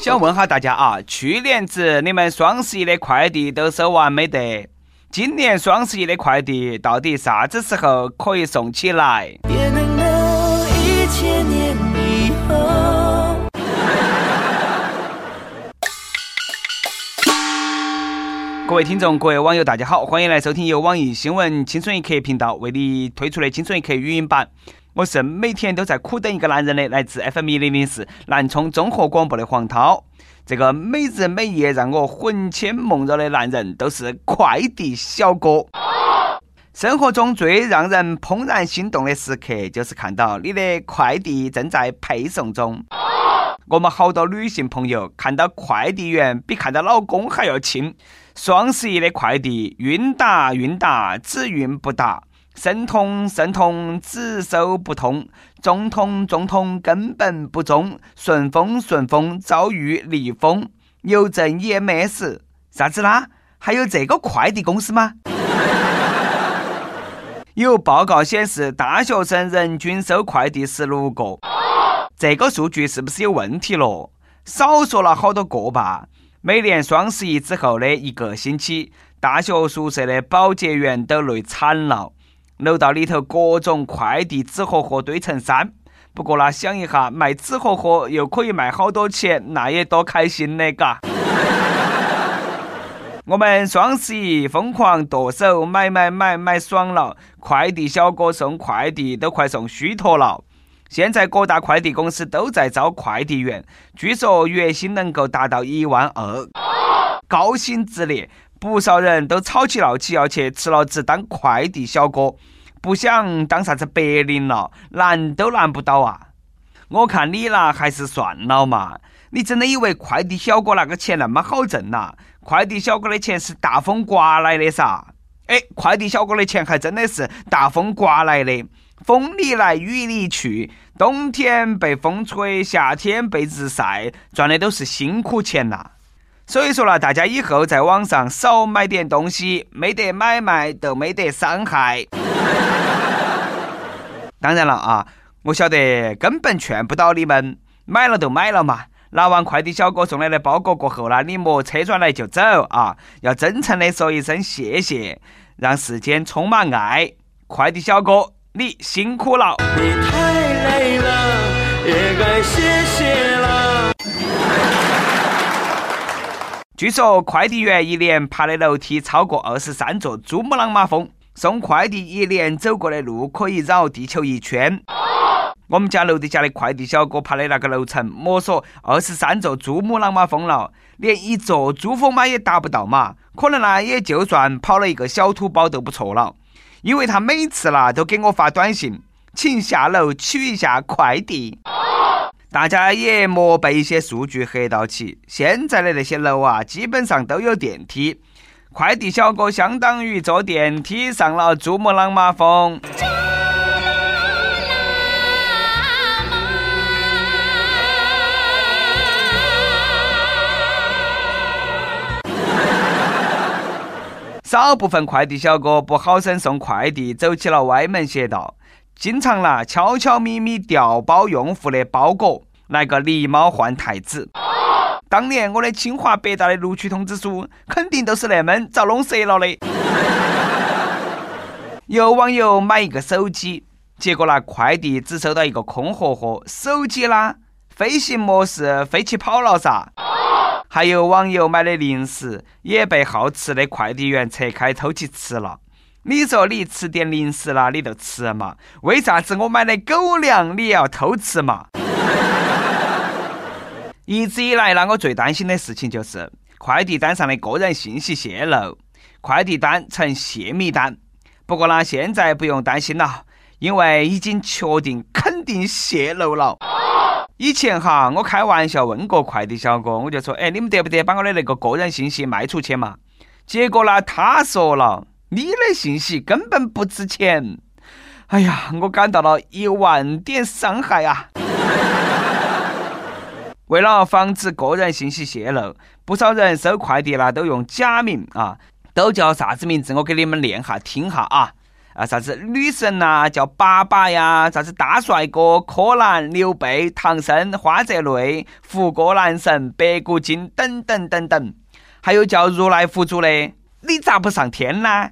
想问下大家啊，去年子你们双十一的快递都收完没得？今年双十一的快递到底啥子时候可以送起来？别一千年以后。各位听众，各位网友，大家好，欢迎来收听由网易新闻青春一刻频道为你推出的青春一刻语音版。我是每天都在苦等一个男人的来自 FM 一零零四南充综合广播的黄涛。这个每日每夜让我魂牵梦绕的男人都是快递小哥。生活中最让人怦然心动的时刻，就是看到你的快递正在配送中。我们好多女性朋友看到快递员比看到老公还要亲。双十一的快递，运达运达，只运不达；申通申通，只收不通；中通中通，根本不中；顺丰顺丰，遭遇逆风；邮政 EMS，，啥子啦？还有这个快递公司吗？有报告显示，大学生人均收快递十六个，这个数据是不是有问题咯？少说了好多个吧？每年双十一之后的一个星期，大学宿舍的保洁员都累惨了。楼道里头各种快递纸盒盒堆成山。不过呢，想一下卖纸盒盒又可以卖好多钱，那也多开心的嘎！我们双十一疯狂剁手，买买买买爽了。快递小哥送快递都快送虚脱了。现在各大快递公司都在招快递员，据说月薪能够达到一万二，高薪直列，不少人都吵起闹起要去辞了职当快递小哥，不想当啥子白领了，难都难不到啊！我看你啦，还是算了嘛。你真的以为快递小哥那个钱那么好挣呐？快递小哥的钱是大风刮来的噻！哎，快递小哥的钱还真的是大风刮来的。风里来雨里去，冬天被风吹，夏天被日晒，赚的都是辛苦钱呐。所以说了，大家以后在网上少买点东西，没得买卖都没得伤害。当然了啊，我晓得根本劝不到你们，买了就买了嘛。拿完快递小哥送来的包裹过后呢，你莫车转来就走啊，要真诚的说一声谢谢，让世间充满爱。快递小哥。你辛苦了，你太累了，也该歇歇了。据说快递员一年爬的楼梯超过二十三座珠穆朗玛峰，送快递一年走过的路可以绕地球一圈。我们家楼底下的快递小哥爬的那个楼层，莫说二十三座珠穆朗玛峰了，连一座珠峰嘛也达不到嘛，可能呢也就算跑了一个小土包都不错了。因为他每次啦都给我发短信，请下楼取一下快递。大家也莫被一些数据吓到起，现在的那些楼啊，基本上都有电梯。快递小哥相当于坐电梯上了珠穆朗玛峰。少部分快递小哥不好生送快递，走起了歪门邪道，经常啦悄悄咪咪调包用户的包裹，来个狸猫换太子。当年我的清华北大的录取通知书，肯定都是那么遭弄折了的。有网友买一个手机，结果那快递只收到一个空盒盒，手机啦，飞行模式飞起跑了噻。还有网友买的零食也被好吃的快递员拆开偷起吃了。你说你吃点零食啦，你就吃嘛？为啥子我买的狗粮你要偷吃嘛？一直以来，让我最担心的事情就是快递单上的个人信息泄露，快递单成泄密单。不过呢，现在不用担心了，因为已经确定肯定泄露了。以前哈，我开玩笑问过快递小哥，我就说：“哎，你们得不得把我的那个个人信息卖出去嘛？”结果呢，他说了：“你的信息根本不值钱。”哎呀，我感到了一万点伤害啊！为了防止个人信息泄露，不少人收快递啦都用假名啊，都叫啥子名字？我给你们念下听哈啊啊，啥子女神呐，叫爸爸呀，啥子大帅哥，柯南、刘备、唐僧、花泽类、胡歌男神、白骨精等等等等。还有叫如来佛祖的，你咋不上天呢？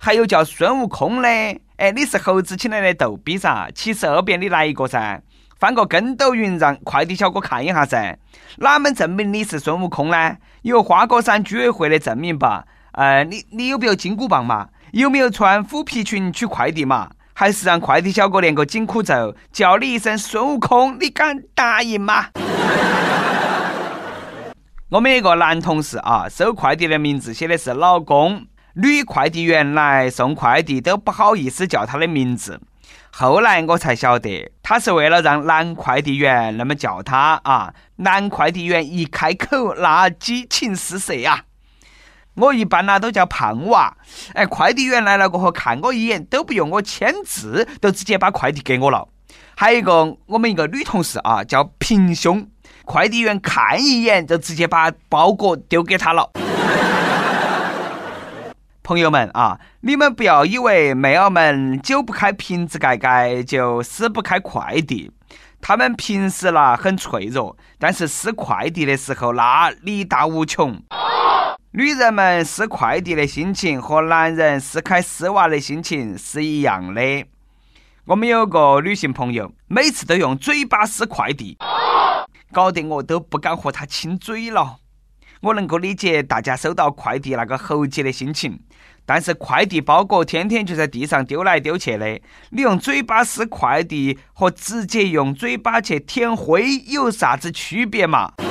还有叫孙悟空的，哎，你是猴子请来的逗比噻？七十二变你来一个噻，翻个跟斗云让快递小哥看一下噻，哪门证明你是孙悟空呢？有花果山居委会的证明吧？呃，你你有没有金箍棒嘛？有没有穿虎皮裙取快递嘛？还是让快递小哥练个紧箍咒，叫你一声孙悟空，你敢答应吗？我们一个男同事啊，收快递的名字写的是老公，女快递员来送快递都不好意思叫她的名字。后来我才晓得，她是为了让男快递员那么叫她啊。男快递员一开口，那激情四射呀！我一般呢都叫胖娃，哎，快递员来了过后看我一眼都不用我签字，就直接把快递给我了。还有一个我们一个女同事啊，叫平胸，快递员看一眼就直接把包裹丢给他了。朋友们啊，你们不要以为妹儿们久不开瓶子盖盖就撕不开快递，他们平时啦很脆弱，但是撕快递的时候那力大无穷。女人们撕快递的心情和男人撕开丝袜的心情是一样的。我们有个女性朋友，每次都用嘴巴撕快递，搞得我都不敢和她亲嘴了。我能够理解大家收到快递那个猴急的心情，但是快递包裹天天就在地上丢来丢去的，你用嘴巴撕快递和直接用嘴巴去舔灰有啥子区别嘛？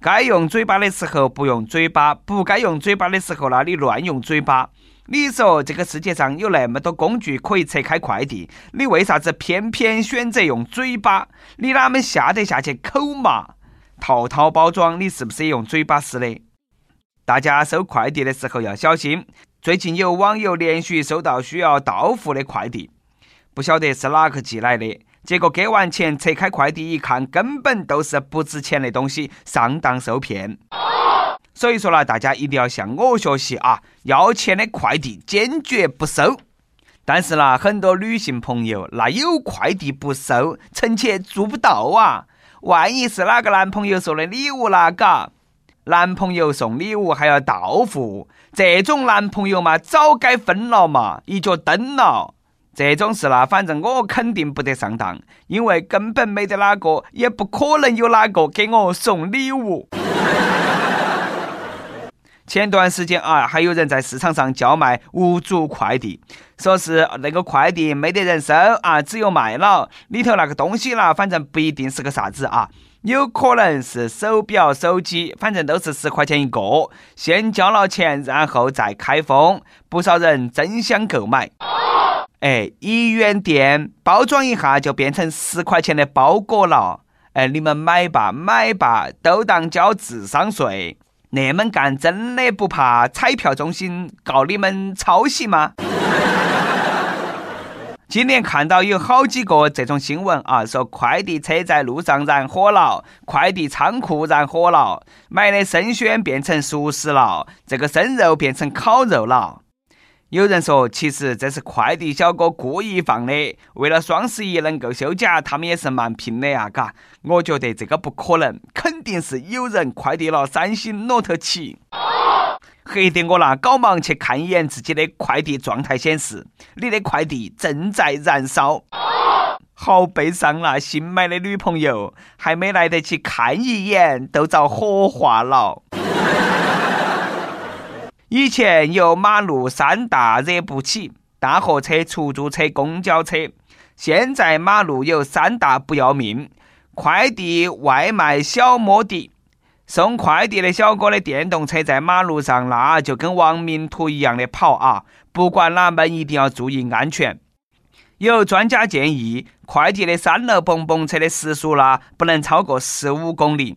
该用嘴巴的时候不用嘴巴，不该用嘴巴的时候，那你乱用嘴巴。你说这个世界上有那么多工具可以拆开快递，你为啥子偏偏选择用嘴巴？你哪门下得下去口嘛？套套包装你是不是用嘴巴撕的？大家收快递的时候要小心。最近有网友连续收到需要到付的快递，不晓得是哪个寄来的。结果给完钱，拆开快递一看，根本都是不值钱的东西，上当受骗。所以说呢，大家一定要向我学习啊！要钱的快递坚决不收。但是呢，很多女性朋友那有快递不收，臣妾做不到啊！万一是哪个男朋友送的礼物啦，嘎？男朋友送礼物还要到付，这种男朋友嘛，早该分了嘛，一脚蹬了。这种事啦，反正我肯定不得上当，因为根本没得哪个，也不可能有哪个给我送礼物。前段时间啊，还有人在市场上叫卖无主快递，说是那个快递没得人收啊，只有卖了里头那个东西啦，反正不一定是个啥子啊，有可能是手表、手机，反正都是十块钱一个，先交了钱，然后再开封，不少人争相购买。哎，一元店包装一下就变成十块钱的包裹了。哎，你们买吧买吧，都当交智商税。那么干真的不怕彩票中心告你们抄袭吗？今年看到有好几个这种新闻啊，说快递车在路上燃火了，快递仓库燃火了，买的生鲜变成熟食了，这个生肉变成烤肉了。有人说，其实这是快递小哥故意放的，为了双十一能够休假，他们也是蛮拼的呀，嘎。我觉得这个不可能，肯定是有人快递了三星 Note 七，黑得我那赶忙去看一眼自己的快递状态，显示你的快递正在燃烧，好悲伤啊！新买的女朋友还没来得及看一眼，都遭火化了。以前有马路三大惹不起：大货车、出租车、公交车。现在马路有三大不要命：快递、外卖、小摩的。送快递的小哥的电动车在马路上，那就跟亡命徒一样的跑啊！不管哪门，一定要注意安全。有专家建议，快递的三轮蹦蹦车的时速啦，不能超过十五公里。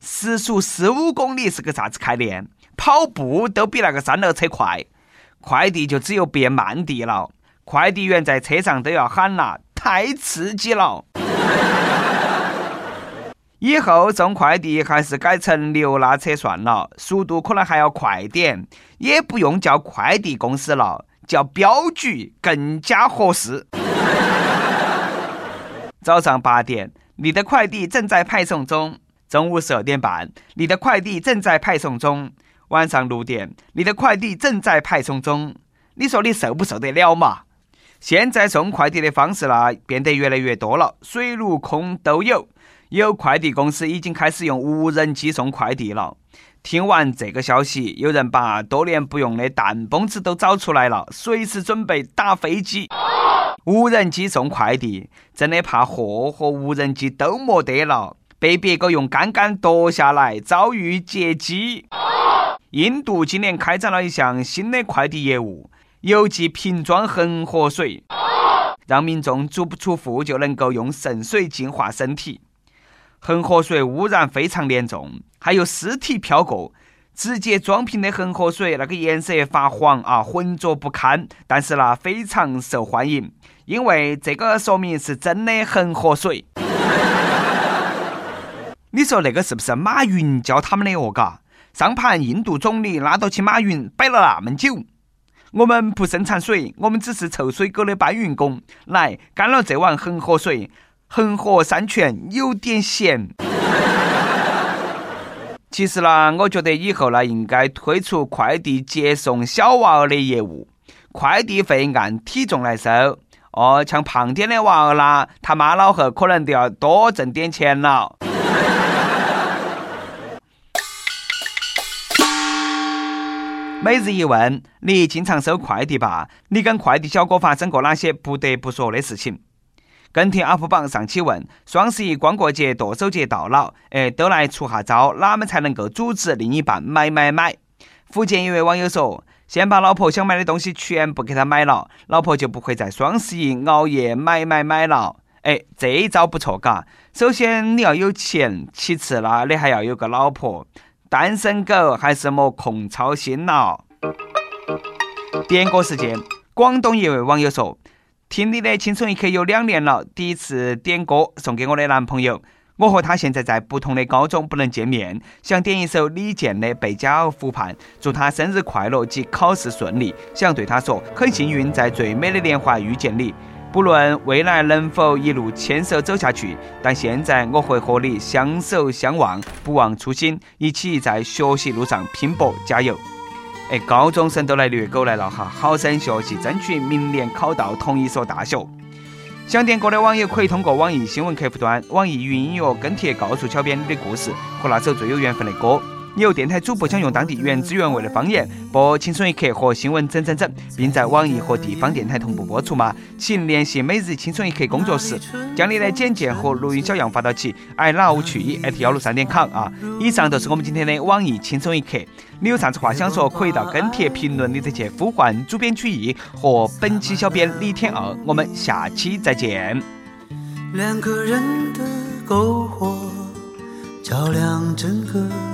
时速十五公里是个啥子概念？跑步都比那个三轮车快，快递就只有变慢递了。快递员在车上都要喊了，太刺激了。以后送快递还是改成流拉车算了，速度可能还要快点，也不用叫快递公司了，叫镖局更加合适。早上八点，你的快递正在派送中；中午十二点半，你的快递正在派送中；晚上六点，你的快递正在派送中。你说你受不受得了嘛？现在送快递的方式呢，变得越来越多了，水陆空都有。有快递公司已经开始用无人机送快递了。听完这个消息，有人把多年不用的弹弓子都找出来了，随时准备打飞机。无人机送快递，真的怕货和无人机都没得了，被别个用杆杆夺下来，遭遇劫机。印度今年开展了一项新的快递业务，邮寄瓶装恒河水，让民众足不出户就能够用圣水净化身体。恒河水污染非常严重，还有尸体飘过，直接装瓶的恒河水那个颜色发黄啊，浑浊不堪。但是呢，非常受欢迎，因为这个说明是真的恒河水。你说那个是不是马云教他们的哦？嘎，上盘印度总理拉到起马云摆了那么久，我们不生产水，我们只是臭水沟的搬运工。来，干了这碗恒河水。恒河山泉有点咸。其实呢，我觉得以后呢，应该推出快递接送小娃儿的业务，快递费按体重来收。哦，像胖点的娃儿啦，他妈老汉可能都要多挣点钱了。每日一问：你经常收快递吧？你跟快递小哥发生过哪些不得不说的事情？跟帖 UP 榜上期问：双十一、光棍节、剁手节到了，哎，都来出下招，哪们才能够阻止另一半买买买？福建一位网友说：先把老婆想买的东西全部给她买了，老婆就不会在双十一熬夜买买买了。哎，这一招不错，嘎。首先你要有钱，其次呢，你还要有个老婆。单身狗还是莫空操心了。点歌时间，广东一位网友说。听你的青春一刻有两年了，第一次点歌送给我的男朋友。我和他现在在不同的高中，不能见面，想点一首李健的《贝加尔湖畔》，祝他生日快乐及考试顺利。想对他说，很幸运在最美的年华遇见你，不论未来能否一路牵手走下去，但现在我会和你相守相望，不忘初心，一起在学习路上拼搏加油。哎，高中生都来虐狗来了哈！好生学习，争取明年考到同一所大学。想点歌的网友可以通过网易新闻客户端、网易云音乐跟帖告诉小编你的故事和那首最有缘分的歌。有电台主播想用当地原汁原味的方言播《青春一刻》和新闻整整整，并在网易和地方电台同步播出吗？请联系每日青春一刻工作室，将你的简介和录音小样发到其 i love 去一 at 幺六三点 com 啊！以上就是我们今天的网易青春一刻。你有啥子话想说，可以到跟帖评论里头去呼唤主编曲艺和本期小编李天二。我们下期再见。两个人的篝火照亮整个。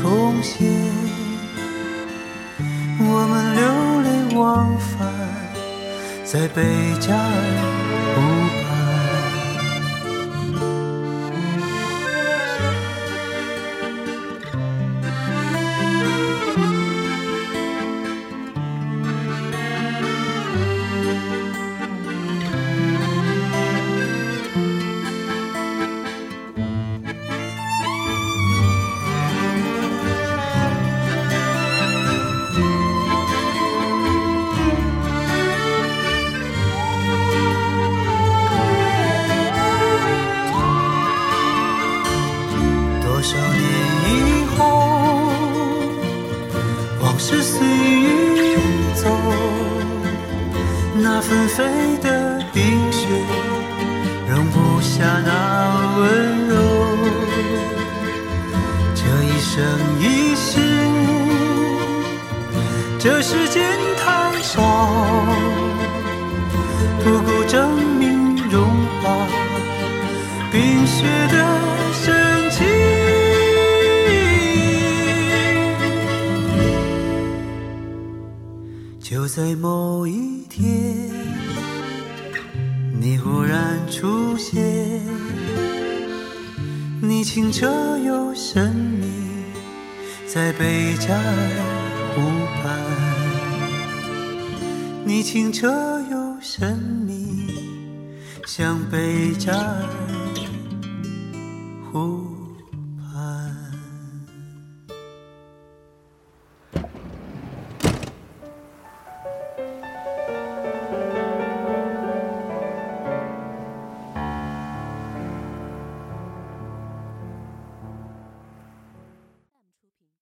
重现，我们流连忘返在贝加尔湖这世间太少，不够证明融化冰雪的深情。就在某一天，你忽然出现，你清澈又神秘，在贝加尔湖畔。你清澈又神秘，像贝加尔。